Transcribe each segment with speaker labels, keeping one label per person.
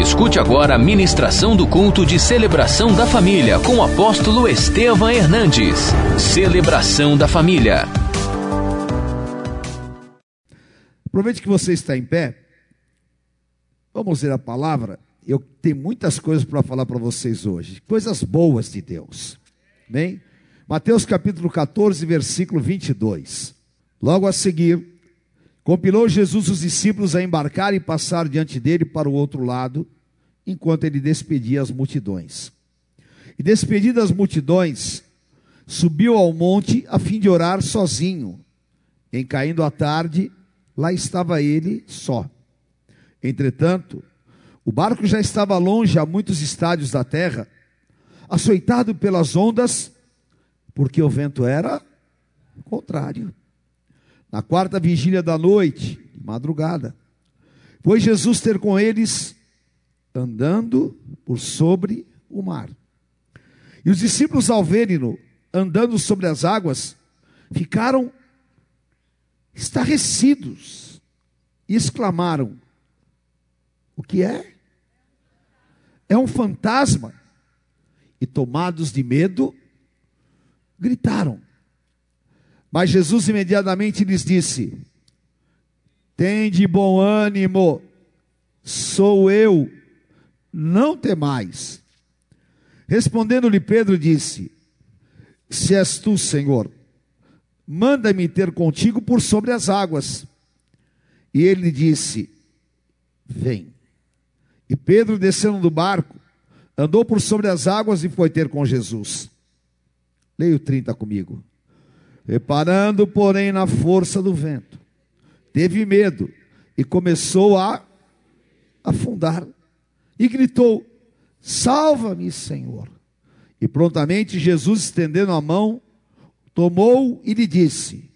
Speaker 1: Escute agora a ministração do culto de celebração da família com o apóstolo Estevam Hernandes. Celebração da família.
Speaker 2: Aproveite que você está em pé. Vamos ler a palavra. Eu tenho muitas coisas para falar para vocês hoje. Coisas boas de Deus. Bem? Mateus capítulo 14, versículo 22. Logo a seguir, compilou Jesus os discípulos a embarcar e passar diante dele para o outro lado, enquanto ele despedia as multidões. E despedidas as multidões, subiu ao monte a fim de orar sozinho. Em caindo a tarde, lá estava ele só. Entretanto, o barco já estava longe a muitos estádios da terra, açoitado pelas ondas, porque o vento era contrário. Na quarta vigília da noite, madrugada, foi Jesus ter com eles andando por sobre o mar. E os discípulos, ao verem-no andando sobre as águas, ficaram estarrecidos e exclamaram: O que é? É um fantasma. E tomados de medo, gritaram. Mas Jesus imediatamente lhes disse: Tende bom ânimo, sou eu, não temais. Respondendo-lhe Pedro, disse: Se és tu, Senhor, manda-me ter contigo por sobre as águas. E ele disse: Vem. E Pedro, descendo do barco, andou por sobre as águas e foi ter com Jesus. Leia o 30 comigo. Reparando, porém, na força do vento, teve medo e começou a afundar. E gritou: Salva-me, Senhor. E prontamente Jesus, estendendo a mão, tomou e lhe disse: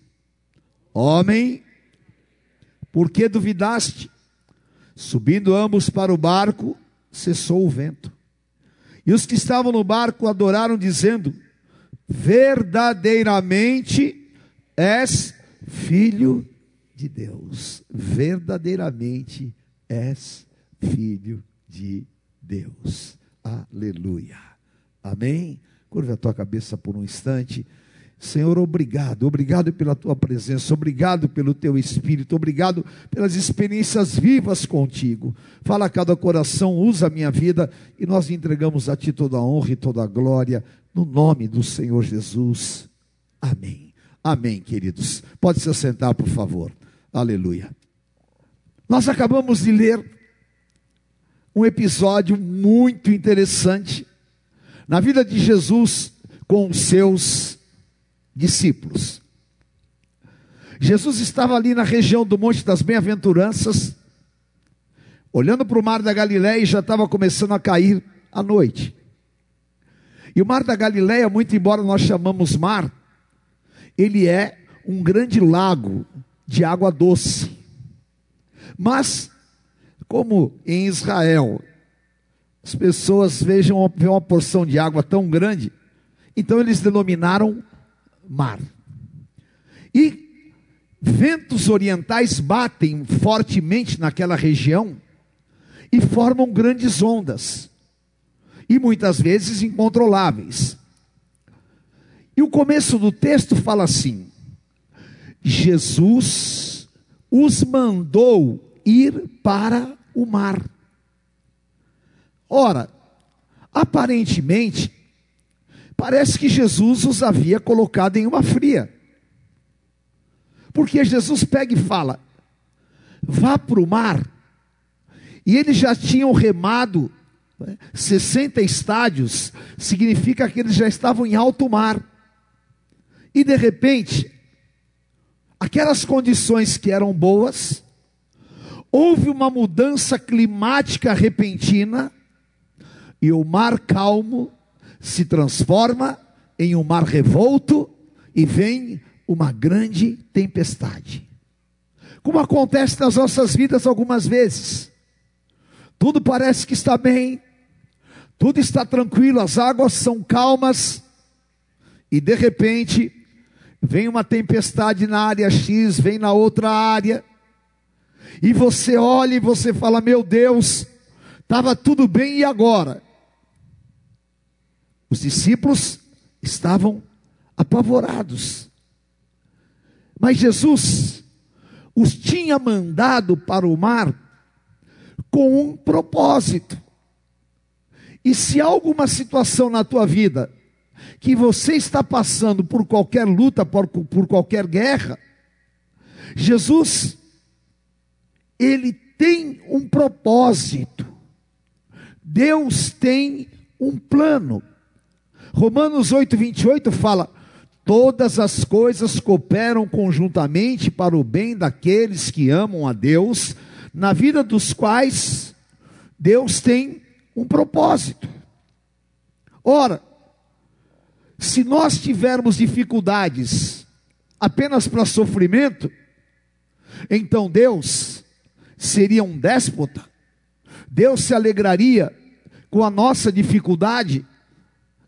Speaker 2: Homem, por que duvidaste? Subindo ambos para o barco, cessou o vento. E os que estavam no barco adoraram, dizendo: verdadeiramente és filho de Deus. Verdadeiramente és filho de Deus. Aleluia. Amém? Curva a tua cabeça por um instante. Senhor, obrigado, obrigado pela tua presença, obrigado pelo teu espírito, obrigado pelas experiências vivas contigo. Fala a cada coração, usa a minha vida e nós entregamos a ti toda a honra e toda a glória, no nome do Senhor Jesus. Amém. Amém, queridos. Pode se assentar, por favor. Aleluia. Nós acabamos de ler um episódio muito interessante na vida de Jesus com os seus discípulos. Jesus estava ali na região do Monte das Bem-aventuranças, olhando para o mar da Galiléia e já estava começando a cair a noite. E o mar da Galiléia, muito embora nós chamamos mar, ele é um grande lago de água doce. Mas, como em Israel, as pessoas vejam uma porção de água tão grande, então eles denominaram mar. E ventos orientais batem fortemente naquela região e formam grandes ondas, e muitas vezes incontroláveis. E o começo do texto fala assim: Jesus os mandou ir para o mar. Ora, aparentemente, Parece que Jesus os havia colocado em uma fria. Porque Jesus pega e fala: vá para o mar. E eles já tinham remado 60 né, estádios, significa que eles já estavam em alto mar. E de repente, aquelas condições que eram boas, houve uma mudança climática repentina, e o mar calmo se transforma em um mar revolto e vem uma grande tempestade. Como acontece nas nossas vidas algumas vezes. Tudo parece que está bem, tudo está tranquilo, as águas são calmas, e de repente vem uma tempestade na área X, vem na outra área, e você olha e você fala: Meu Deus, Estava tudo bem e agora? Os discípulos estavam apavorados. Mas Jesus os tinha mandado para o mar com um propósito. E se há alguma situação na tua vida que você está passando por qualquer luta, por, por qualquer guerra, Jesus, ele tem um propósito. Deus tem um plano. Romanos 8, 28 fala: Todas as coisas cooperam conjuntamente para o bem daqueles que amam a Deus, na vida dos quais Deus tem um propósito. Ora, se nós tivermos dificuldades apenas para sofrimento, então Deus seria um déspota, Deus se alegraria com a nossa dificuldade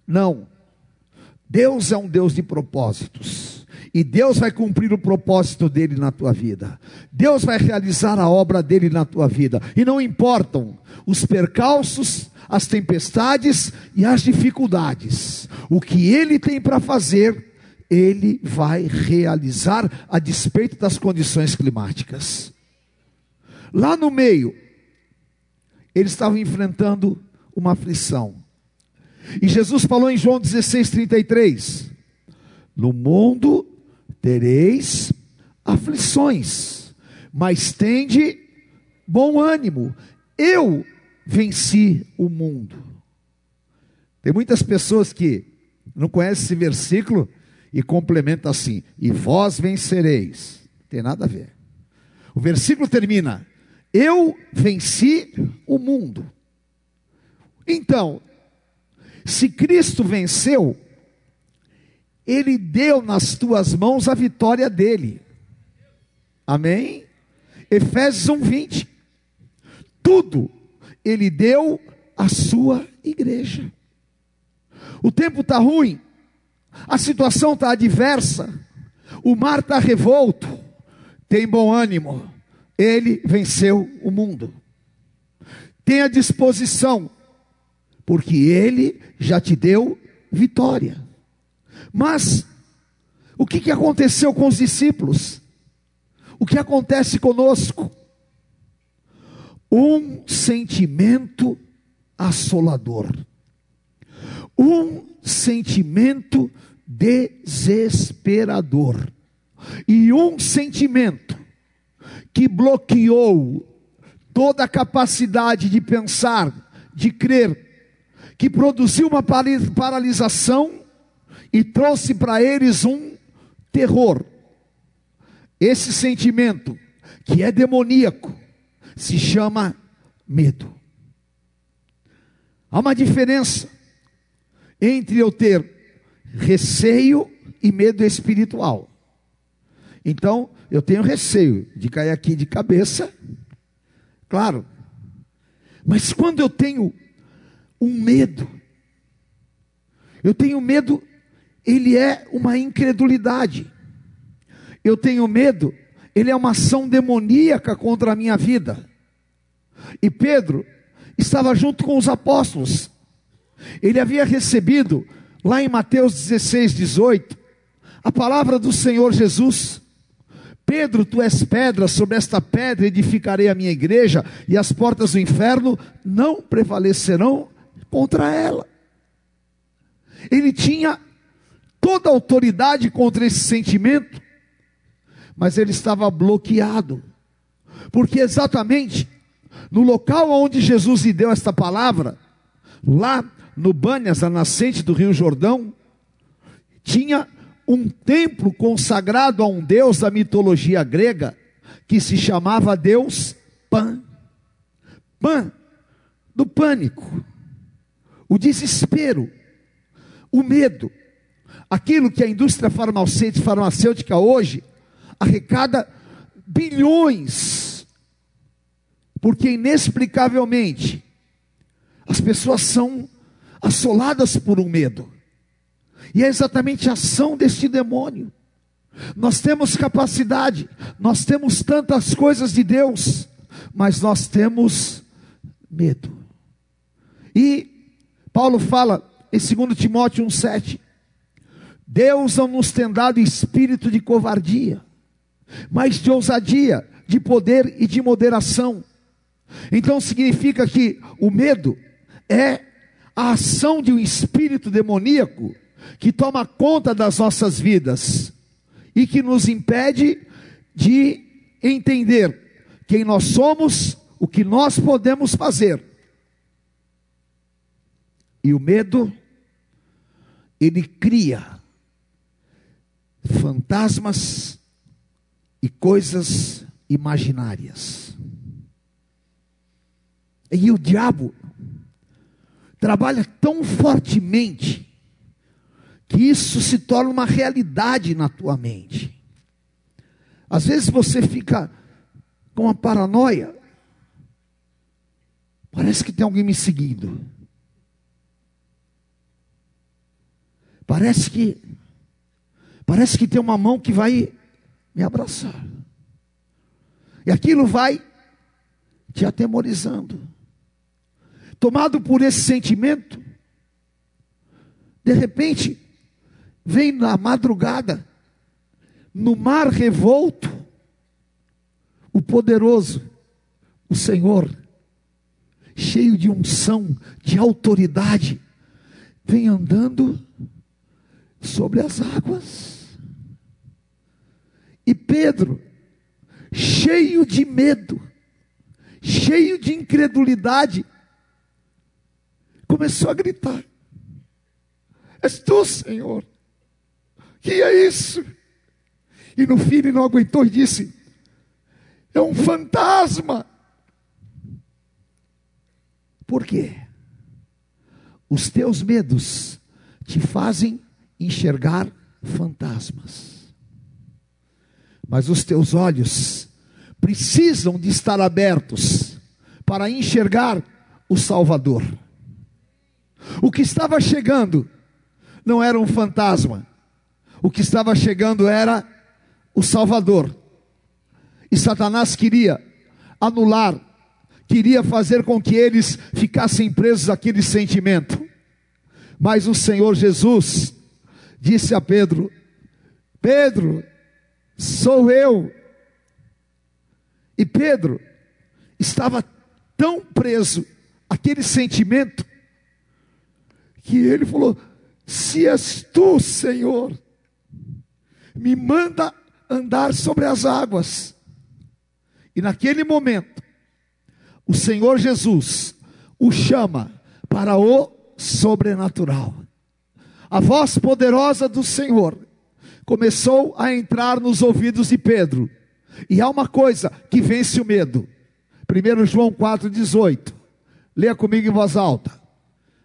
Speaker 2: não. Deus é um Deus de propósitos. E Deus vai cumprir o propósito dele na tua vida. Deus vai realizar a obra dele na tua vida. E não importam os percalços, as tempestades e as dificuldades. O que ele tem para fazer, ele vai realizar a despeito das condições climáticas. Lá no meio, eles estavam enfrentando uma aflição. E Jesus falou em João 16, 33: No mundo tereis aflições, mas tende bom ânimo, eu venci o mundo. Tem muitas pessoas que não conhecem esse versículo e complementa assim: e vós vencereis. Tem nada a ver. O versículo termina: eu venci o mundo. Então, se Cristo venceu, Ele deu nas tuas mãos a vitória dele. Amém? Efésios 1, 20. Tudo Ele deu à sua igreja. O tempo está ruim, a situação está adversa, o mar está revolto, tem bom ânimo, Ele venceu o mundo. Tenha disposição, porque Ele já te deu vitória. Mas, o que, que aconteceu com os discípulos? O que acontece conosco? Um sentimento assolador, um sentimento desesperador, e um sentimento que bloqueou toda a capacidade de pensar, de crer, que produziu uma paralisação e trouxe para eles um terror. Esse sentimento, que é demoníaco, se chama medo. Há uma diferença entre eu ter receio e medo espiritual. Então, eu tenho receio de cair aqui de cabeça, claro. Mas quando eu tenho um medo. Eu tenho medo, ele é uma incredulidade. Eu tenho medo, ele é uma ação demoníaca contra a minha vida. E Pedro estava junto com os apóstolos. Ele havia recebido, lá em Mateus 16, 18, a palavra do Senhor Jesus. Pedro, tu és pedra, sobre esta pedra edificarei a minha igreja, e as portas do inferno não prevalecerão contra ela. Ele tinha toda a autoridade contra esse sentimento, mas ele estava bloqueado, porque exatamente no local onde Jesus lhe deu esta palavra, lá no Bânias, a nascente do Rio Jordão, tinha um templo consagrado a um deus da mitologia grega, que se chamava Deus Pan. Pan, do pânico o desespero, o medo, aquilo que a indústria farmacêutica hoje arrecada bilhões, porque inexplicavelmente as pessoas são assoladas por um medo, e é exatamente a ação deste demônio. Nós temos capacidade, nós temos tantas coisas de Deus, mas nós temos medo. E Paulo fala em 2 Timóteo 1,7: Deus não nos tem dado espírito de covardia, mas de ousadia, de poder e de moderação. Então significa que o medo é a ação de um espírito demoníaco que toma conta das nossas vidas e que nos impede de entender quem nós somos, o que nós podemos fazer. E o medo, ele cria fantasmas e coisas imaginárias. E o diabo trabalha tão fortemente que isso se torna uma realidade na tua mente. Às vezes você fica com uma paranoia. Parece que tem alguém me seguindo. Parece que parece que tem uma mão que vai me abraçar. E aquilo vai te atemorizando. Tomado por esse sentimento, de repente, vem na madrugada, no mar revolto, o poderoso, o Senhor, cheio de unção, de autoridade, vem andando sobre as águas. E Pedro, cheio de medo, cheio de incredulidade, começou a gritar: És tu, Senhor. Que é isso? E no fim ele não aguentou e disse: É um fantasma. Por quê? Os teus medos te fazem enxergar fantasmas. Mas os teus olhos precisam de estar abertos para enxergar o Salvador. O que estava chegando não era um fantasma, o que estava chegando era o Salvador. E Satanás queria anular, queria fazer com que eles ficassem presos àquele sentimento. Mas o Senhor Jesus disse a Pedro: Pedro, sou eu. E Pedro estava tão preso àquele sentimento que ele falou: Se és tu, Senhor, me manda andar sobre as águas. E naquele momento, o Senhor Jesus o chama para o sobrenatural. A voz poderosa do Senhor começou a entrar nos ouvidos de Pedro. E há uma coisa que vence o medo. 1 João 4,18. Leia comigo em voz alta.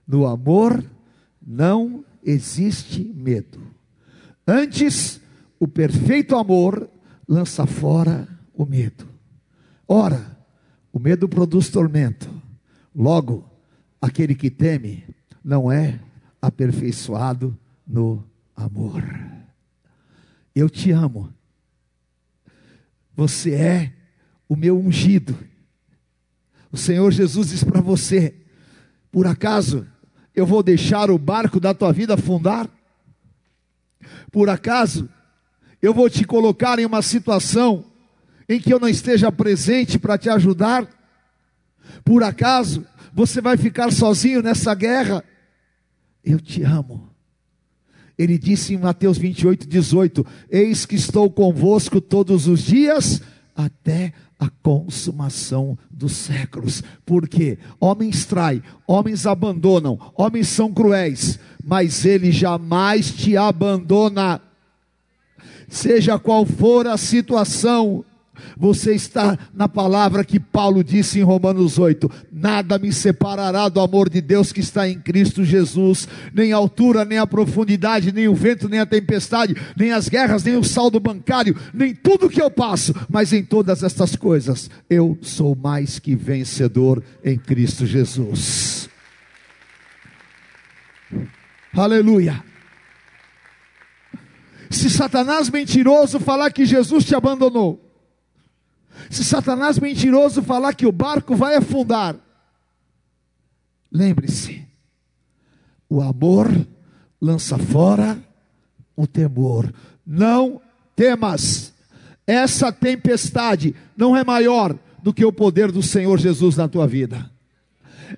Speaker 2: No amor não existe medo. Antes, o perfeito amor lança fora o medo. Ora, o medo produz tormento. Logo, aquele que teme não é aperfeiçoado no amor. Eu te amo. Você é o meu ungido. O Senhor Jesus diz para você: por acaso eu vou deixar o barco da tua vida afundar? Por acaso eu vou te colocar em uma situação em que eu não esteja presente para te ajudar? Por acaso você vai ficar sozinho nessa guerra? Eu te amo. Ele disse em Mateus 28, 18: Eis que estou convosco todos os dias até a consumação dos séculos. Porque homens traem, homens abandonam, homens são cruéis, mas ele jamais te abandona. Seja qual for a situação, você está na palavra que Paulo disse em Romanos 8: Nada me separará do amor de Deus que está em Cristo Jesus, nem a altura, nem a profundidade, nem o vento, nem a tempestade, nem as guerras, nem o saldo bancário, nem tudo que eu passo, mas em todas estas coisas eu sou mais que vencedor em Cristo Jesus. Aleluia. Se Satanás mentiroso falar que Jesus te abandonou, se Satanás mentiroso falar que o barco vai afundar, lembre-se, o amor lança fora o temor. Não temas. Essa tempestade não é maior do que o poder do Senhor Jesus na tua vida.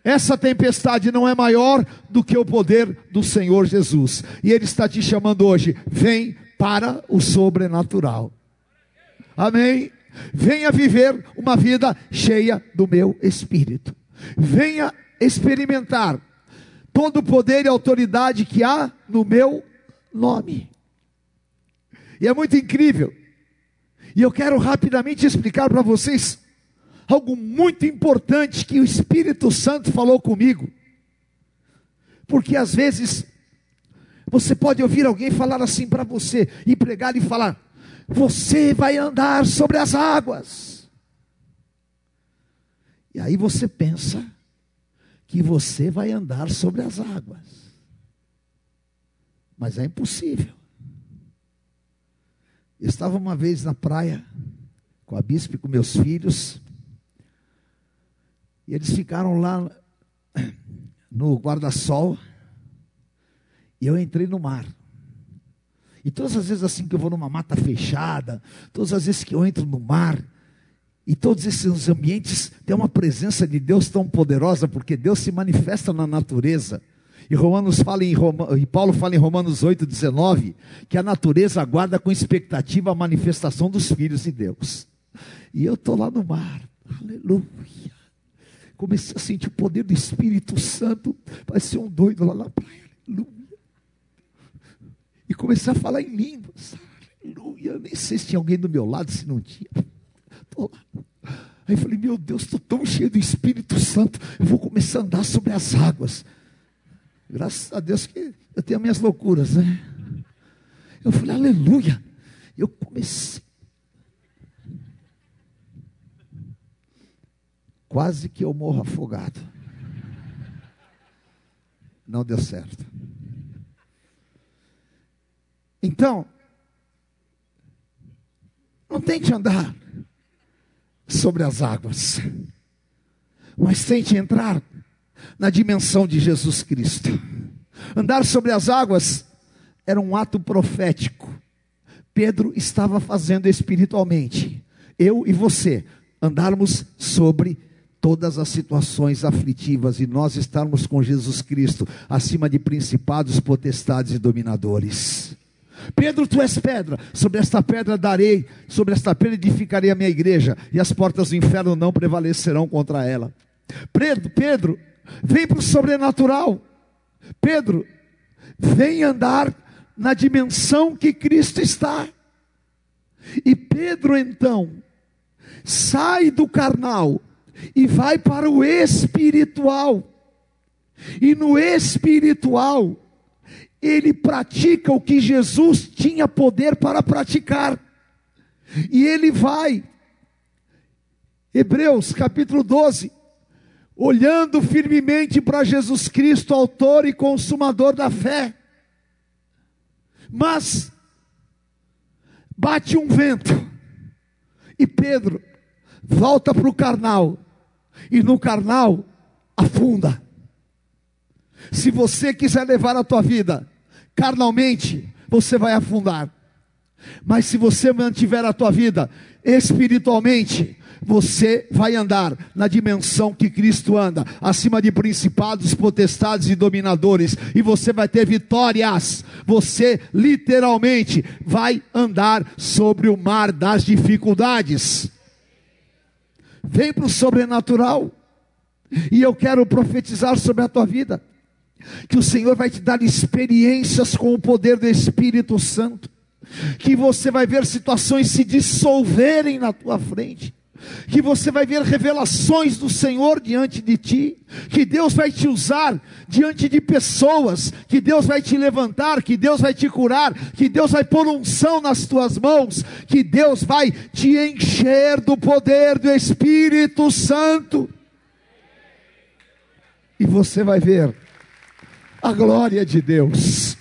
Speaker 2: Essa tempestade não é maior do que o poder do Senhor Jesus. E Ele está te chamando hoje. Vem para o sobrenatural. Amém? Venha viver uma vida cheia do meu espírito. Venha experimentar todo o poder e autoridade que há no meu nome. E é muito incrível. E eu quero rapidamente explicar para vocês algo muito importante que o Espírito Santo falou comigo. Porque às vezes você pode ouvir alguém falar assim para você, e pregar e falar: Você vai andar sobre as águas. E aí você pensa que você vai andar sobre as águas. Mas é impossível. Eu estava uma vez na praia com a bispo e com meus filhos. E eles ficaram lá no guarda-sol. E eu entrei no mar. E todas as vezes assim que eu vou numa mata fechada, todas as vezes que eu entro no mar, e todos esses ambientes têm uma presença de Deus tão poderosa, porque Deus se manifesta na natureza. E Romanos fala em Roma, e Paulo fala em Romanos 8:19 que a natureza aguarda com expectativa a manifestação dos filhos de Deus. E eu estou lá no mar, aleluia. Comecei a sentir o poder do Espírito Santo, ser um doido lá na praia, aleluia. E comecei a falar em línguas, aleluia. Nem sei se tinha alguém do meu lado, se não tinha. Lá. Aí eu falei, meu Deus, estou tão cheio do Espírito Santo, eu vou começar a andar sobre as águas. Graças a Deus que eu tenho minhas loucuras, né? Eu falei, aleluia. Eu comecei. Quase que eu morro afogado. Não deu certo. Então, não tente andar sobre as águas, mas tente entrar na dimensão de Jesus Cristo. Andar sobre as águas era um ato profético. Pedro estava fazendo espiritualmente. Eu e você andarmos sobre todas as situações aflitivas e nós estarmos com Jesus Cristo acima de principados, potestades e dominadores. Pedro, tu és pedra, sobre esta pedra darei, sobre esta pedra edificarei a minha igreja, e as portas do inferno não prevalecerão contra ela. Pedro, Pedro vem para o sobrenatural. Pedro, vem andar na dimensão que Cristo está. E Pedro então sai do carnal e vai para o espiritual. E no espiritual, ele pratica o que Jesus tinha poder para praticar. E ele vai, Hebreus capítulo 12, olhando firmemente para Jesus Cristo, autor e consumador da fé. Mas bate um vento e Pedro volta para o carnal e no carnal afunda. Se você quiser levar a tua vida carnalmente, você vai afundar. Mas se você mantiver a tua vida espiritualmente, você vai andar na dimensão que Cristo anda, acima de principados, potestades e dominadores, e você vai ter vitórias. Você literalmente vai andar sobre o mar das dificuldades. Vem para o sobrenatural, e eu quero profetizar sobre a tua vida, que o Senhor vai te dar experiências com o poder do Espírito Santo, que você vai ver situações se dissolverem na tua frente. Que você vai ver revelações do Senhor diante de ti, que Deus vai te usar diante de pessoas, que Deus vai te levantar, que Deus vai te curar, que Deus vai pôr unção nas tuas mãos, que Deus vai te encher do poder do Espírito Santo. E você vai ver a glória de Deus.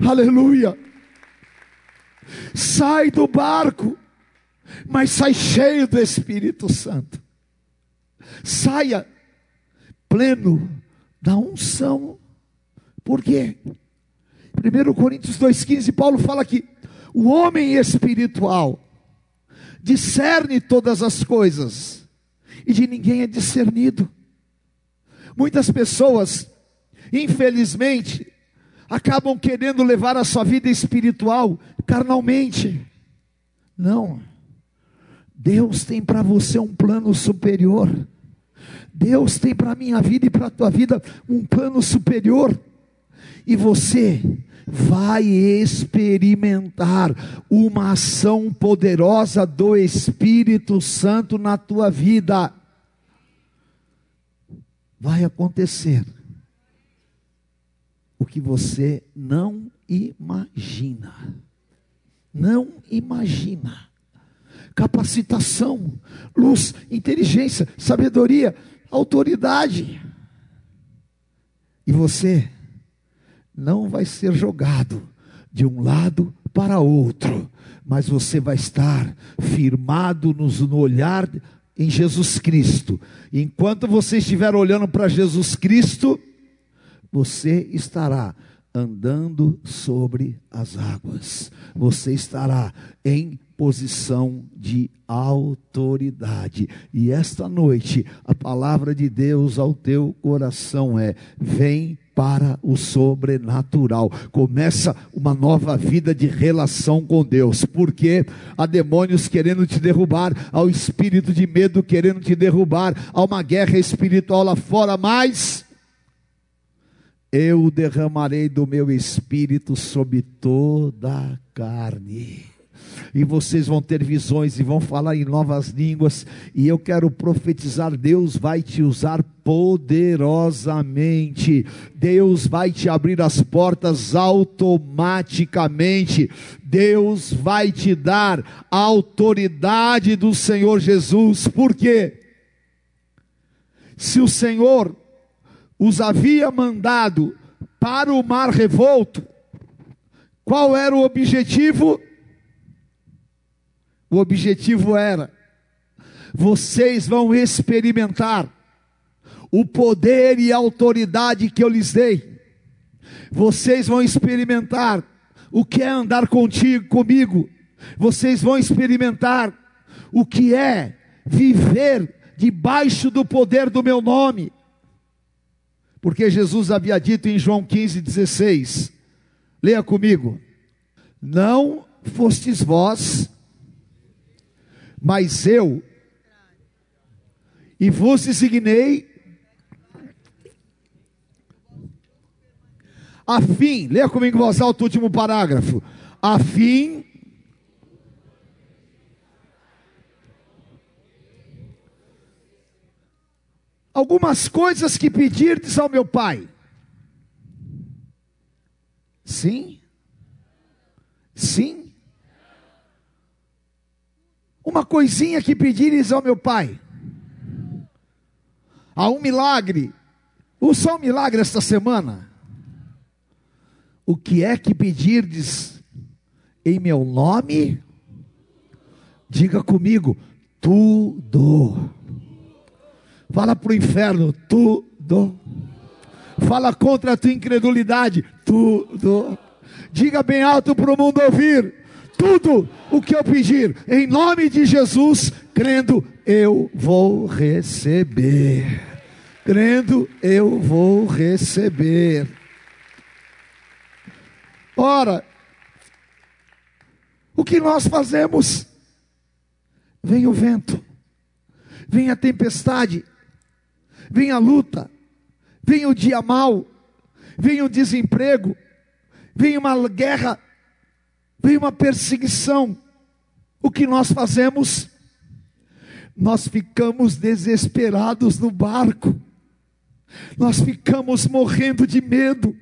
Speaker 2: Aleluia. Sai do barco mas sai cheio do Espírito Santo. Saia pleno da unção. Por quê? 1 Coríntios 2,15, Paulo fala que o homem espiritual discerne todas as coisas, e de ninguém é discernido. Muitas pessoas, infelizmente, acabam querendo levar a sua vida espiritual carnalmente. Não. Deus tem para você um plano superior. Deus tem para minha vida e para a tua vida um plano superior. E você vai experimentar uma ação poderosa do Espírito Santo na tua vida. Vai acontecer o que você não imagina. Não imagina. Capacitação, luz, inteligência, sabedoria, autoridade. E você não vai ser jogado de um lado para outro, mas você vai estar firmado no olhar em Jesus Cristo. Enquanto você estiver olhando para Jesus Cristo, você estará andando sobre as águas. Você estará em posição de autoridade. E esta noite, a palavra de Deus ao teu coração é: vem para o sobrenatural. Começa uma nova vida de relação com Deus, porque há demônios querendo te derrubar, há o espírito de medo querendo te derrubar, há uma guerra espiritual lá fora, mas eu derramarei do meu espírito sobre toda a carne. E vocês vão ter visões e vão falar em novas línguas, e eu quero profetizar: Deus vai te usar poderosamente, Deus vai te abrir as portas automaticamente, Deus vai te dar a autoridade do Senhor Jesus, porque se o Senhor os havia mandado para o mar revolto, qual era o objetivo? O objetivo era: vocês vão experimentar o poder e a autoridade que eu lhes dei. Vocês vão experimentar o que é andar contigo, comigo. Vocês vão experimentar o que é viver debaixo do poder do meu nome. Porque Jesus havia dito em João 15,16: leia comigo: Não fostes vós mas eu e vos designei a fim, leia comigo em voz alta o último parágrafo, a fim algumas coisas que pedirdes ao meu Pai. Sim? Sim? uma coisinha que pedires ao meu Pai. Há um milagre. O só um milagre esta semana. O que é que pedirdes em meu nome? Diga comigo, tudo. Fala para o inferno, tudo. Fala contra a tua incredulidade, tudo. Diga bem alto para o mundo ouvir, tudo o que eu pedir, em nome de Jesus, crendo, eu vou receber. Crendo, eu vou receber. Ora, o que nós fazemos? Vem o vento, vem a tempestade, vem a luta, vem o dia mau, vem o desemprego, vem uma guerra. Vem uma perseguição. O que nós fazemos? Nós ficamos desesperados no barco, nós ficamos morrendo de medo,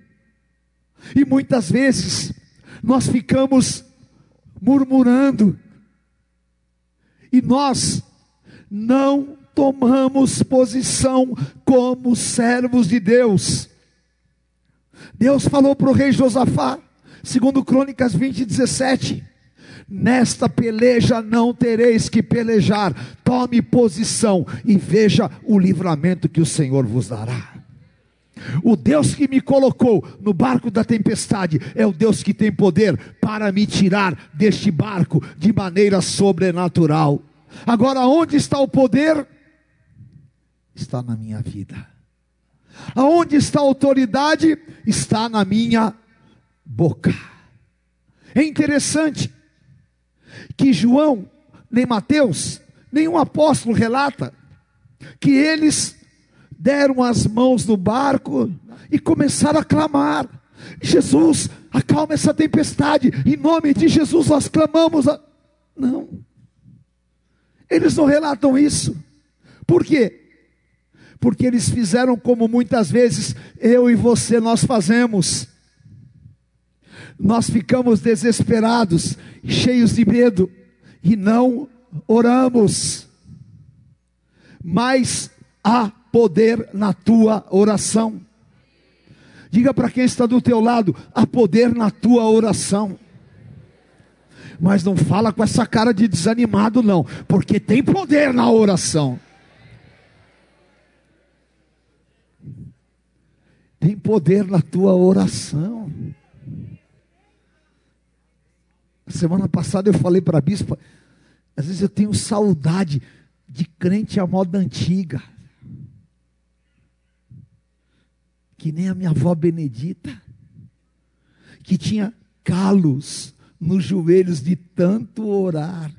Speaker 2: e muitas vezes nós ficamos murmurando, e nós não tomamos posição como servos de Deus. Deus falou para o rei Josafá: Segundo Crônicas 20, 17. Nesta peleja não tereis que pelejar. Tome posição e veja o livramento que o Senhor vos dará. O Deus que me colocou no barco da tempestade é o Deus que tem poder para me tirar deste barco de maneira sobrenatural. Agora, onde está o poder? Está na minha vida. Aonde está a autoridade? Está na minha boca. É interessante que João, nem Mateus, nenhum apóstolo relata que eles deram as mãos no barco e começaram a clamar: Jesus, acalma essa tempestade, em nome de Jesus nós clamamos. A... Não, eles não relatam isso, por quê? Porque eles fizeram como muitas vezes eu e você nós fazemos. Nós ficamos desesperados, cheios de medo, e não oramos. Mas há poder na tua oração. Diga para quem está do teu lado, há poder na tua oração. Mas não fala com essa cara de desanimado não, porque tem poder na oração. Tem poder na tua oração. Semana passada eu falei para a bispa, às vezes eu tenho saudade de crente à moda antiga. que nem a minha avó Benedita, que tinha calos nos joelhos de tanto orar.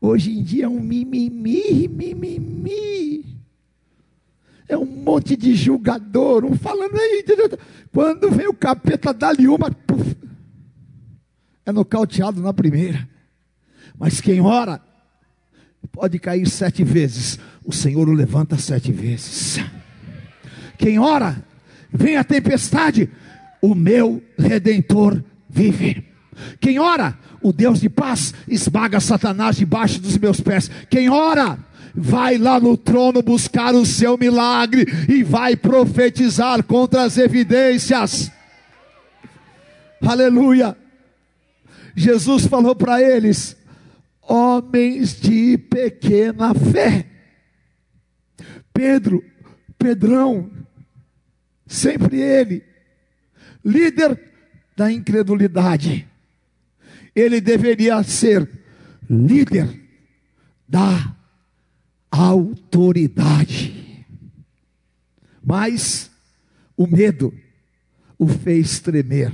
Speaker 2: Hoje em dia é um mimimi, mimimi. É um monte de julgador, um falando aí. Quando vem o capeta, dá-lhe uma. Puf, é nocauteado na primeira. Mas quem ora, pode cair sete vezes. O Senhor o levanta sete vezes. Quem ora, vem a tempestade, o meu redentor vive. Quem ora, o Deus de paz esmaga Satanás debaixo dos meus pés. Quem ora, vai lá no trono buscar o seu milagre e vai profetizar contra as evidências. Aleluia. Jesus falou para eles: homens de pequena fé. Pedro, Pedrão, sempre ele, líder da incredulidade. Ele deveria ser líder da autoridade. Mas o medo o fez tremer.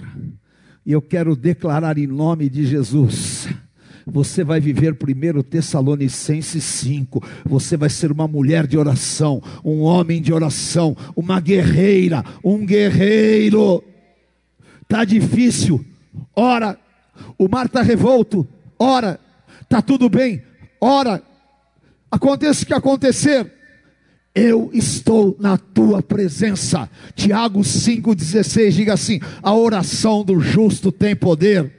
Speaker 2: E eu quero declarar em nome de Jesus você vai viver primeiro Tessalonicenses 5. Você vai ser uma mulher de oração, um homem de oração, uma guerreira, um guerreiro. Tá difícil. Ora, o mar está revolto. Ora, tá tudo bem. Ora, aconteça o que acontecer. Eu estou na tua presença. Tiago 5,16 diga assim: a oração do justo tem poder.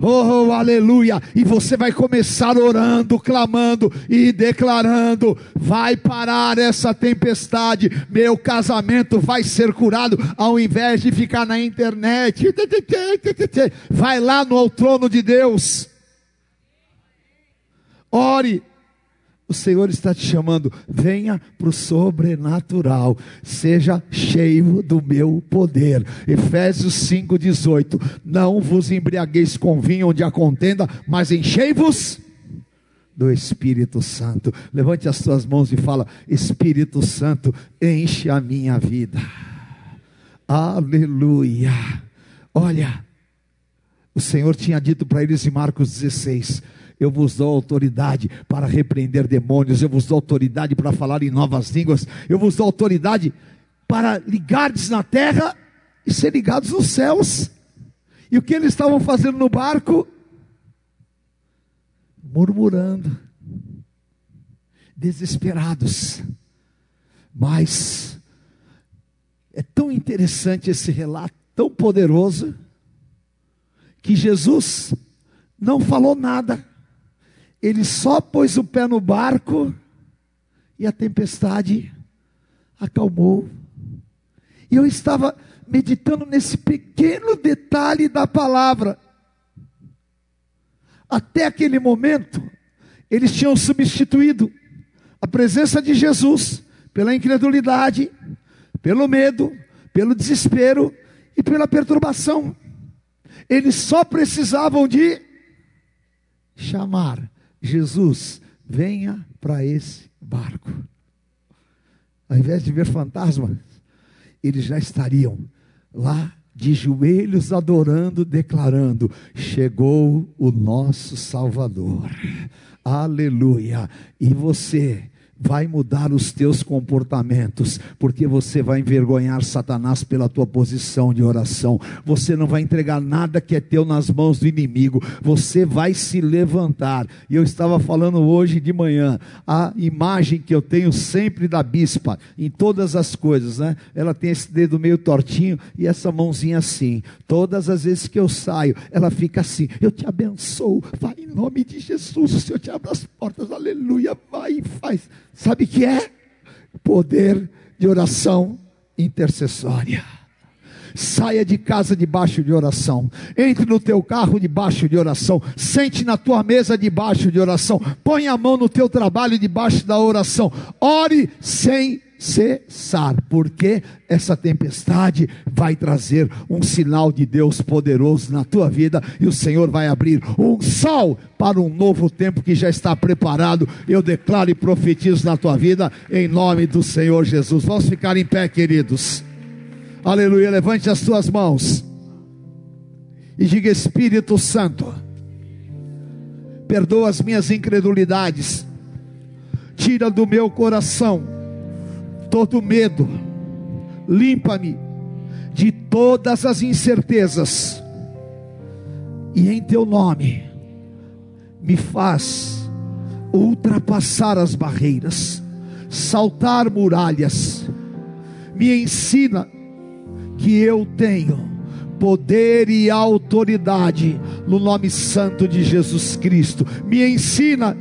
Speaker 2: Oh, aleluia! E você vai começar orando, clamando e declarando: vai parar essa tempestade, meu casamento vai ser curado, ao invés de ficar na internet. Vai lá no trono de Deus. Ore, o Senhor está te chamando, venha para o sobrenatural, seja cheio do meu poder. Efésios 5,18: Não vos embriagueis com vinho onde há contenda, mas enchei-vos do Espírito Santo. Levante as suas mãos e fala: Espírito Santo, enche a minha vida. Aleluia. Olha, o Senhor tinha dito para eles em Marcos 16: eu vos dou autoridade para repreender demônios, eu vos dou autoridade para falar em novas línguas, eu vos dou autoridade para ligardes na terra e ser ligados nos céus. E o que eles estavam fazendo no barco? Murmurando, desesperados. Mas é tão interessante esse relato, tão poderoso, que Jesus não falou nada ele só pôs o pé no barco e a tempestade acalmou. E eu estava meditando nesse pequeno detalhe da palavra. Até aquele momento, eles tinham substituído a presença de Jesus pela incredulidade, pelo medo, pelo desespero e pela perturbação. Eles só precisavam de chamar Jesus, venha para esse barco. Ao invés de ver fantasmas, eles já estariam lá de joelhos adorando, declarando: chegou o nosso Salvador. Aleluia. E você vai mudar os teus comportamentos, porque você vai envergonhar Satanás pela tua posição de oração. Você não vai entregar nada que é teu nas mãos do inimigo. Você vai se levantar. E eu estava falando hoje de manhã, a imagem que eu tenho sempre da bispa em todas as coisas, né? Ela tem esse dedo meio tortinho e essa mãozinha assim. Todas as vezes que eu saio, ela fica assim: "Eu te abençoo. Vai em nome de Jesus. O Senhor te abre as portas. Aleluia. Vai e faz." Sabe o que é? Poder de oração intercessória. Saia de casa debaixo de oração. Entre no teu carro debaixo de oração. Sente na tua mesa debaixo de oração. Põe a mão no teu trabalho debaixo da oração. Ore sem cessar, porque essa tempestade vai trazer um sinal de Deus poderoso na tua vida e o Senhor vai abrir um sol para um novo tempo que já está preparado. Eu declaro e profetizo na tua vida em nome do Senhor Jesus. Vamos ficar em pé, queridos. Aleluia. Levante as tuas mãos. E diga: Espírito Santo, perdoa as minhas incredulidades, tira do meu coração todo medo, limpa-me de todas as incertezas, e em teu nome, me faz ultrapassar as barreiras, saltar muralhas, me ensina que eu tenho poder e autoridade no nome santo de Jesus Cristo, me ensina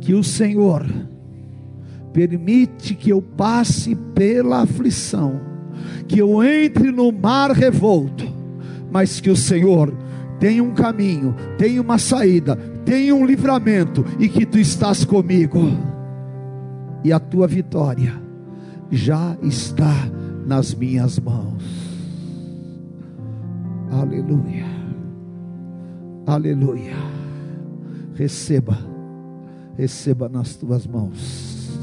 Speaker 2: que o Senhor permite que eu passe pela aflição, que eu entre no mar revolto, mas que o Senhor tem um caminho, tem uma saída, tem um livramento e que tu estás comigo. E a tua vitória já está nas minhas mãos. Aleluia. Aleluia. Receba, receba nas tuas mãos.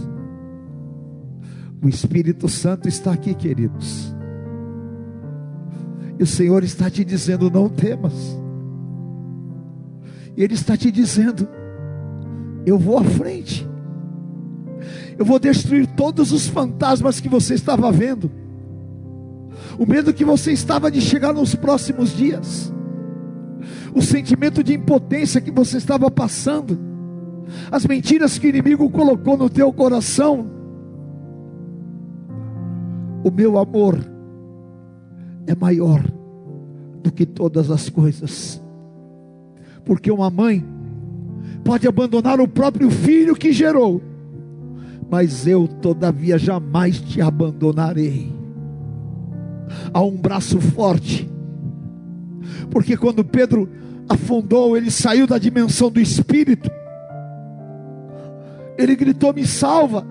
Speaker 2: O Espírito Santo está aqui, queridos. E o Senhor está te dizendo: não temas. Ele está te dizendo: eu vou à frente. Eu vou destruir todos os fantasmas que você estava vendo. O medo que você estava de chegar nos próximos dias. O sentimento de impotência que você estava passando. As mentiras que o inimigo colocou no teu coração o meu amor é maior do que todas as coisas. Porque uma mãe pode abandonar o próprio filho que gerou, mas eu, todavia, jamais te abandonarei. Há um braço forte, porque quando Pedro afundou, ele saiu da dimensão do espírito, ele gritou: Me salva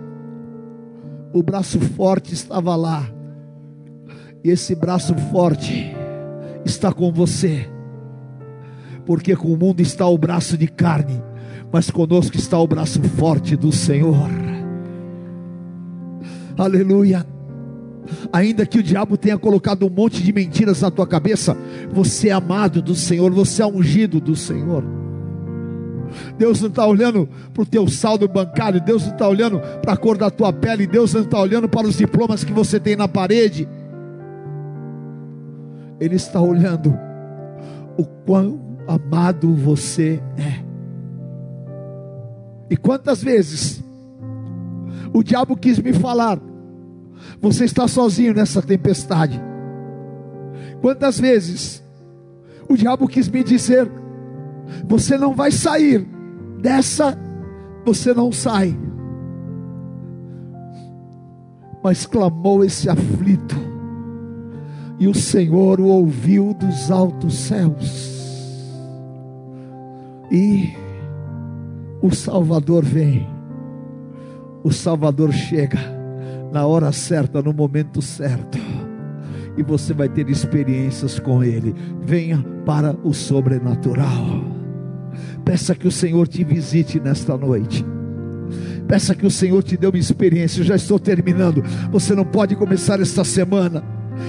Speaker 2: o braço forte estava lá. E esse braço forte está com você. Porque com o mundo está o braço de carne, mas conosco está o braço forte do Senhor. Aleluia. Ainda que o diabo tenha colocado um monte de mentiras na tua cabeça, você é amado do Senhor, você é ungido do Senhor. Deus não está olhando para o teu saldo bancário, Deus não está olhando para a cor da tua pele, Deus não está olhando para os diplomas que você tem na parede. Ele está olhando o quão amado você é. E quantas vezes o diabo quis me falar, você está sozinho nessa tempestade. Quantas vezes o diabo quis me dizer, você não vai sair dessa, você não sai. Mas clamou esse aflito, e o Senhor o ouviu dos altos céus, e o Salvador vem, o Salvador chega, na hora certa, no momento certo. E você vai ter experiências com Ele. Venha para o sobrenatural. Peça que o Senhor te visite nesta noite. Peça que o Senhor te dê uma experiência. Eu já estou terminando. Você não pode começar esta semana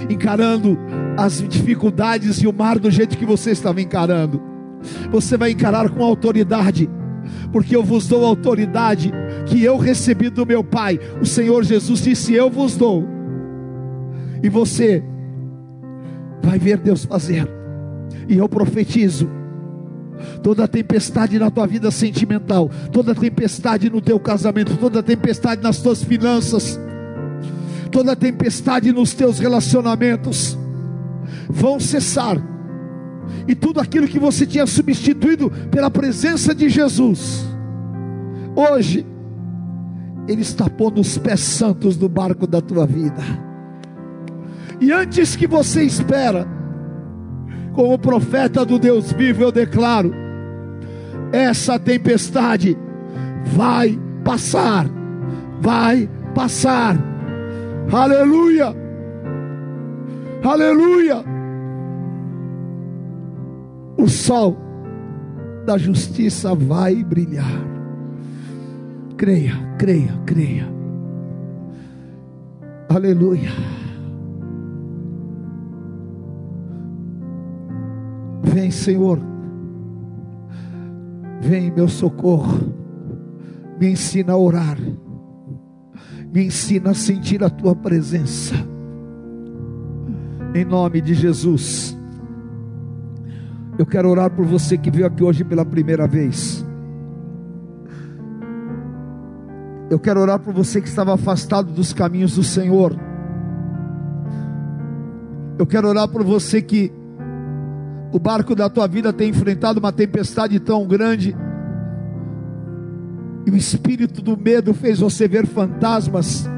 Speaker 2: encarando as dificuldades e o mar do jeito que você estava encarando. Você vai encarar com autoridade, porque eu vos dou autoridade que eu recebi do meu Pai. O Senhor Jesus disse: Eu vos dou. E você vai ver Deus fazer. E eu profetizo toda tempestade na tua vida sentimental, toda tempestade no teu casamento, toda tempestade nas tuas finanças, toda tempestade nos teus relacionamentos, vão cessar, e tudo aquilo que você tinha substituído pela presença de Jesus, hoje, Ele está pondo os pés santos no barco da tua vida, e antes que você espera, como profeta do Deus vivo, eu declaro: essa tempestade vai passar, vai passar. Aleluia, aleluia. O sol da justiça vai brilhar. Creia, creia, creia. Aleluia. Vem, Senhor. Vem, meu socorro. Me ensina a orar. Me ensina a sentir a tua presença. Em nome de Jesus. Eu quero orar por você que veio aqui hoje pela primeira vez. Eu quero orar por você que estava afastado dos caminhos do Senhor. Eu quero orar por você que o barco da tua vida tem enfrentado uma tempestade tão grande, e o espírito do medo fez você ver fantasmas,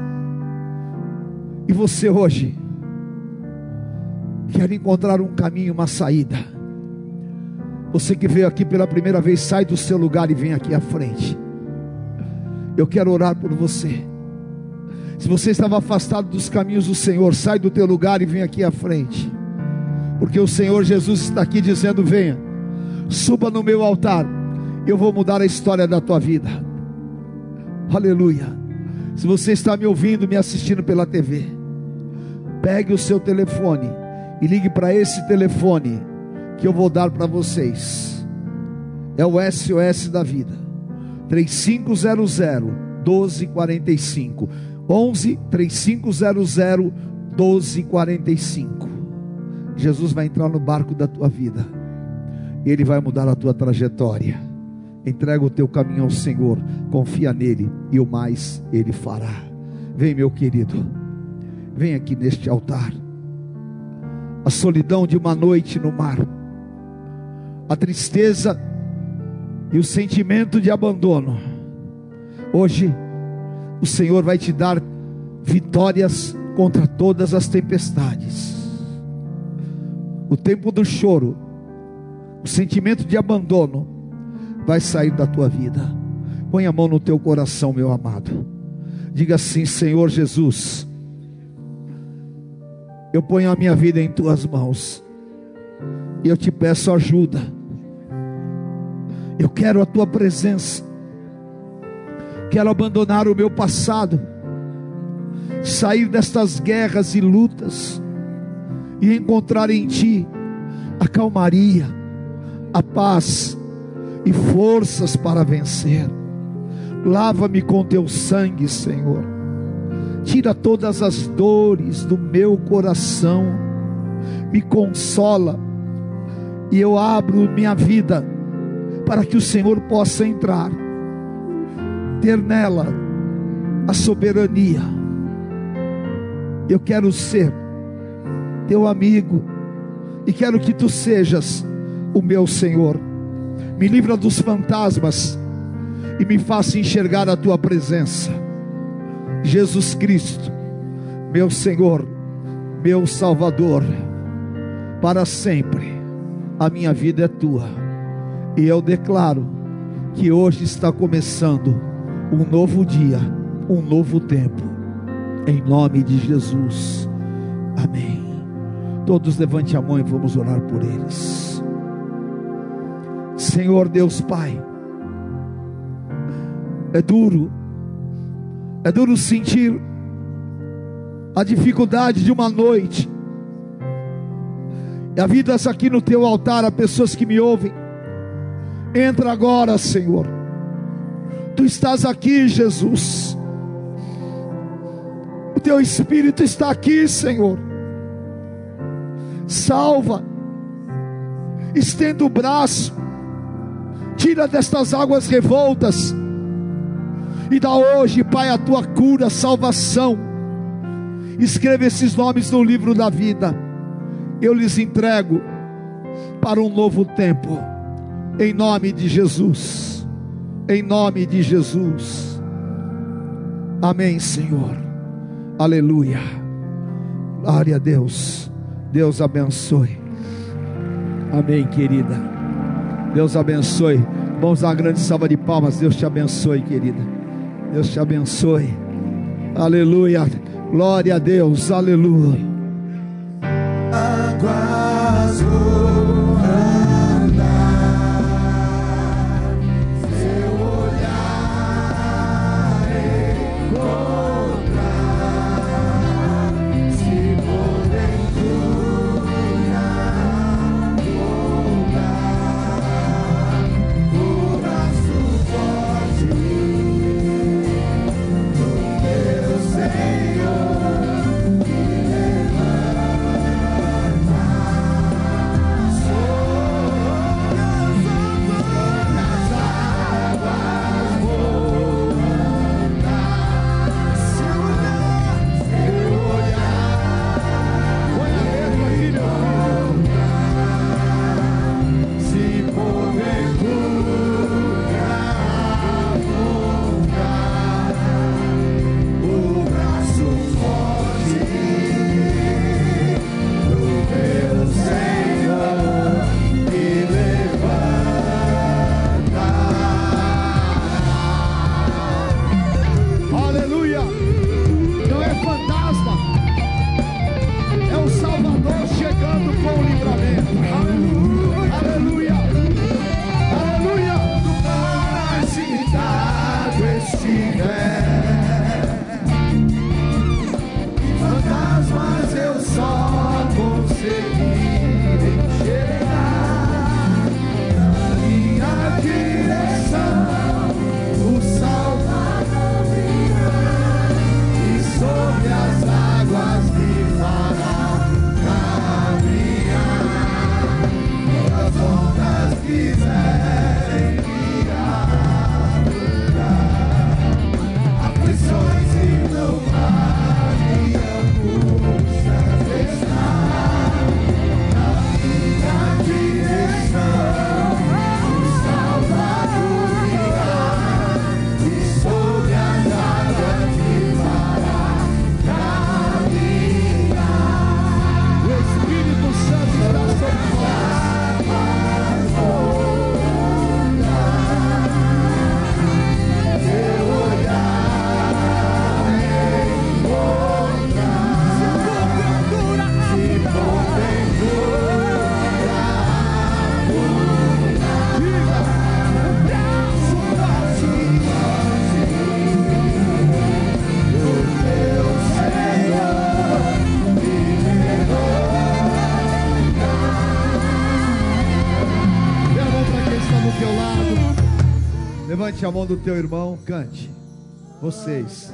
Speaker 2: e você hoje quer encontrar um caminho, uma saída. Você que veio aqui pela primeira vez, sai do seu lugar e vem aqui à frente. Eu quero orar por você. Se você estava afastado dos caminhos do Senhor, sai do teu lugar e vem aqui à frente porque o Senhor Jesus está aqui dizendo: venha, suba no meu altar, eu vou mudar a história da tua vida. Aleluia. Se você está me ouvindo, me assistindo pela TV, pegue o seu telefone e ligue para esse telefone que eu vou dar para vocês. É o SOS da vida. 3500 1245. 11 3500 1245. Jesus vai entrar no barco da tua vida. E Ele vai mudar a tua trajetória. Entrega o teu caminho ao Senhor. Confia nele. E o mais Ele fará. Vem, meu querido. Vem aqui neste altar. A solidão de uma noite no mar. A tristeza e o sentimento de abandono. Hoje, o Senhor vai te dar vitórias contra todas as tempestades o tempo do choro, o sentimento de abandono vai sair da tua vida. Põe a mão no teu coração, meu amado. Diga assim: Senhor Jesus, eu ponho a minha vida em tuas mãos. E eu te peço ajuda. Eu quero a tua presença. Quero abandonar o meu passado. Sair destas guerras e lutas e encontrar em Ti a calmaria, a paz e forças para vencer. Lava-me com Teu sangue, Senhor. Tira todas as dores do meu coração, me consola, e eu abro minha vida para que o Senhor possa entrar, ter nela a soberania. Eu quero ser teu amigo, e quero que tu sejas o meu Senhor. Me livra dos fantasmas e me faça enxergar a tua presença. Jesus Cristo, meu Senhor, meu Salvador, para sempre a minha vida é tua. E eu declaro que hoje está começando um novo dia, um novo tempo. Em nome de Jesus. Amém. Todos levante a mão e vamos orar por eles. Senhor Deus Pai, é duro, é duro sentir a dificuldade de uma noite. E a vida aqui no teu altar, a pessoas que me ouvem. Entra agora, Senhor. Tu estás aqui, Jesus. O teu Espírito está aqui, Senhor. Salva. Estenda o braço. Tira destas águas revoltas. E dá hoje, Pai, a tua cura, salvação. Escreva esses nomes no livro da vida. Eu lhes entrego para um novo tempo. Em nome de Jesus. Em nome de Jesus. Amém, Senhor. Aleluia. Glória a Deus. Deus abençoe. Amém, querida. Deus abençoe. Vamos dar uma grande salva de palmas. Deus te abençoe, querida. Deus te abençoe. Aleluia. Glória a Deus. Aleluia. Levante a mão do teu irmão, cante. Vocês.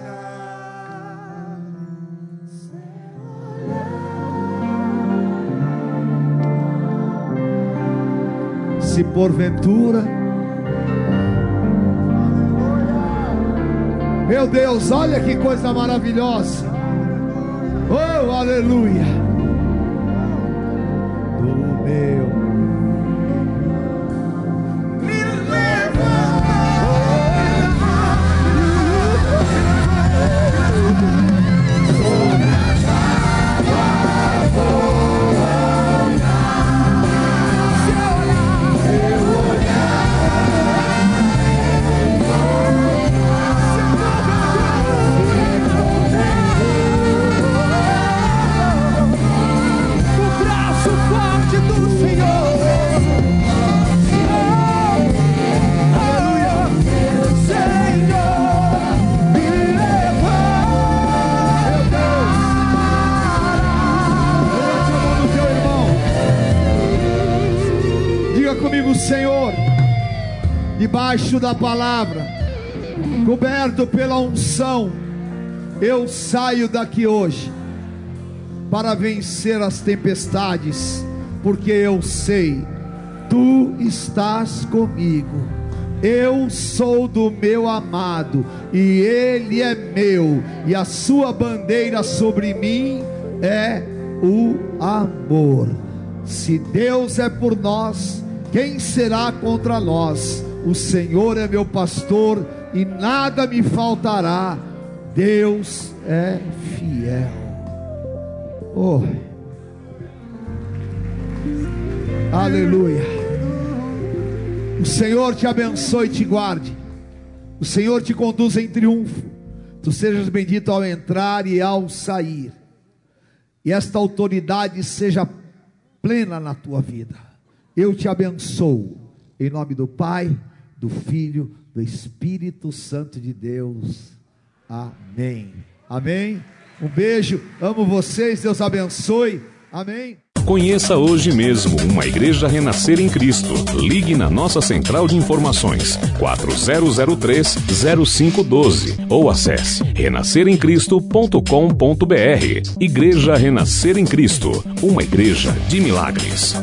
Speaker 2: Se porventura, meu Deus, olha que coisa maravilhosa. Oh, aleluia. Da palavra, coberto pela unção, eu saio daqui hoje para vencer as tempestades, porque eu sei, tu estás comigo. Eu sou do meu amado, e ele é meu, e a sua bandeira sobre mim é o amor. Se Deus é por nós, quem será contra nós? O Senhor é meu pastor e nada me faltará. Deus é fiel. Oh. Aleluia. O Senhor te abençoe e te guarde. O Senhor te conduza em triunfo. Tu sejas bendito ao entrar e ao sair. E esta autoridade seja plena na tua vida. Eu te abençoo, em nome do Pai, do Filho, do Espírito Santo de Deus. Amém. Amém. Um beijo, amo vocês, Deus abençoe. Amém.
Speaker 1: Conheça hoje mesmo uma igreja renascer em Cristo. Ligue na nossa central de informações 4003-0512 ou acesse renasceremcristo.com.br. Igreja Renascer em Cristo, uma igreja de milagres.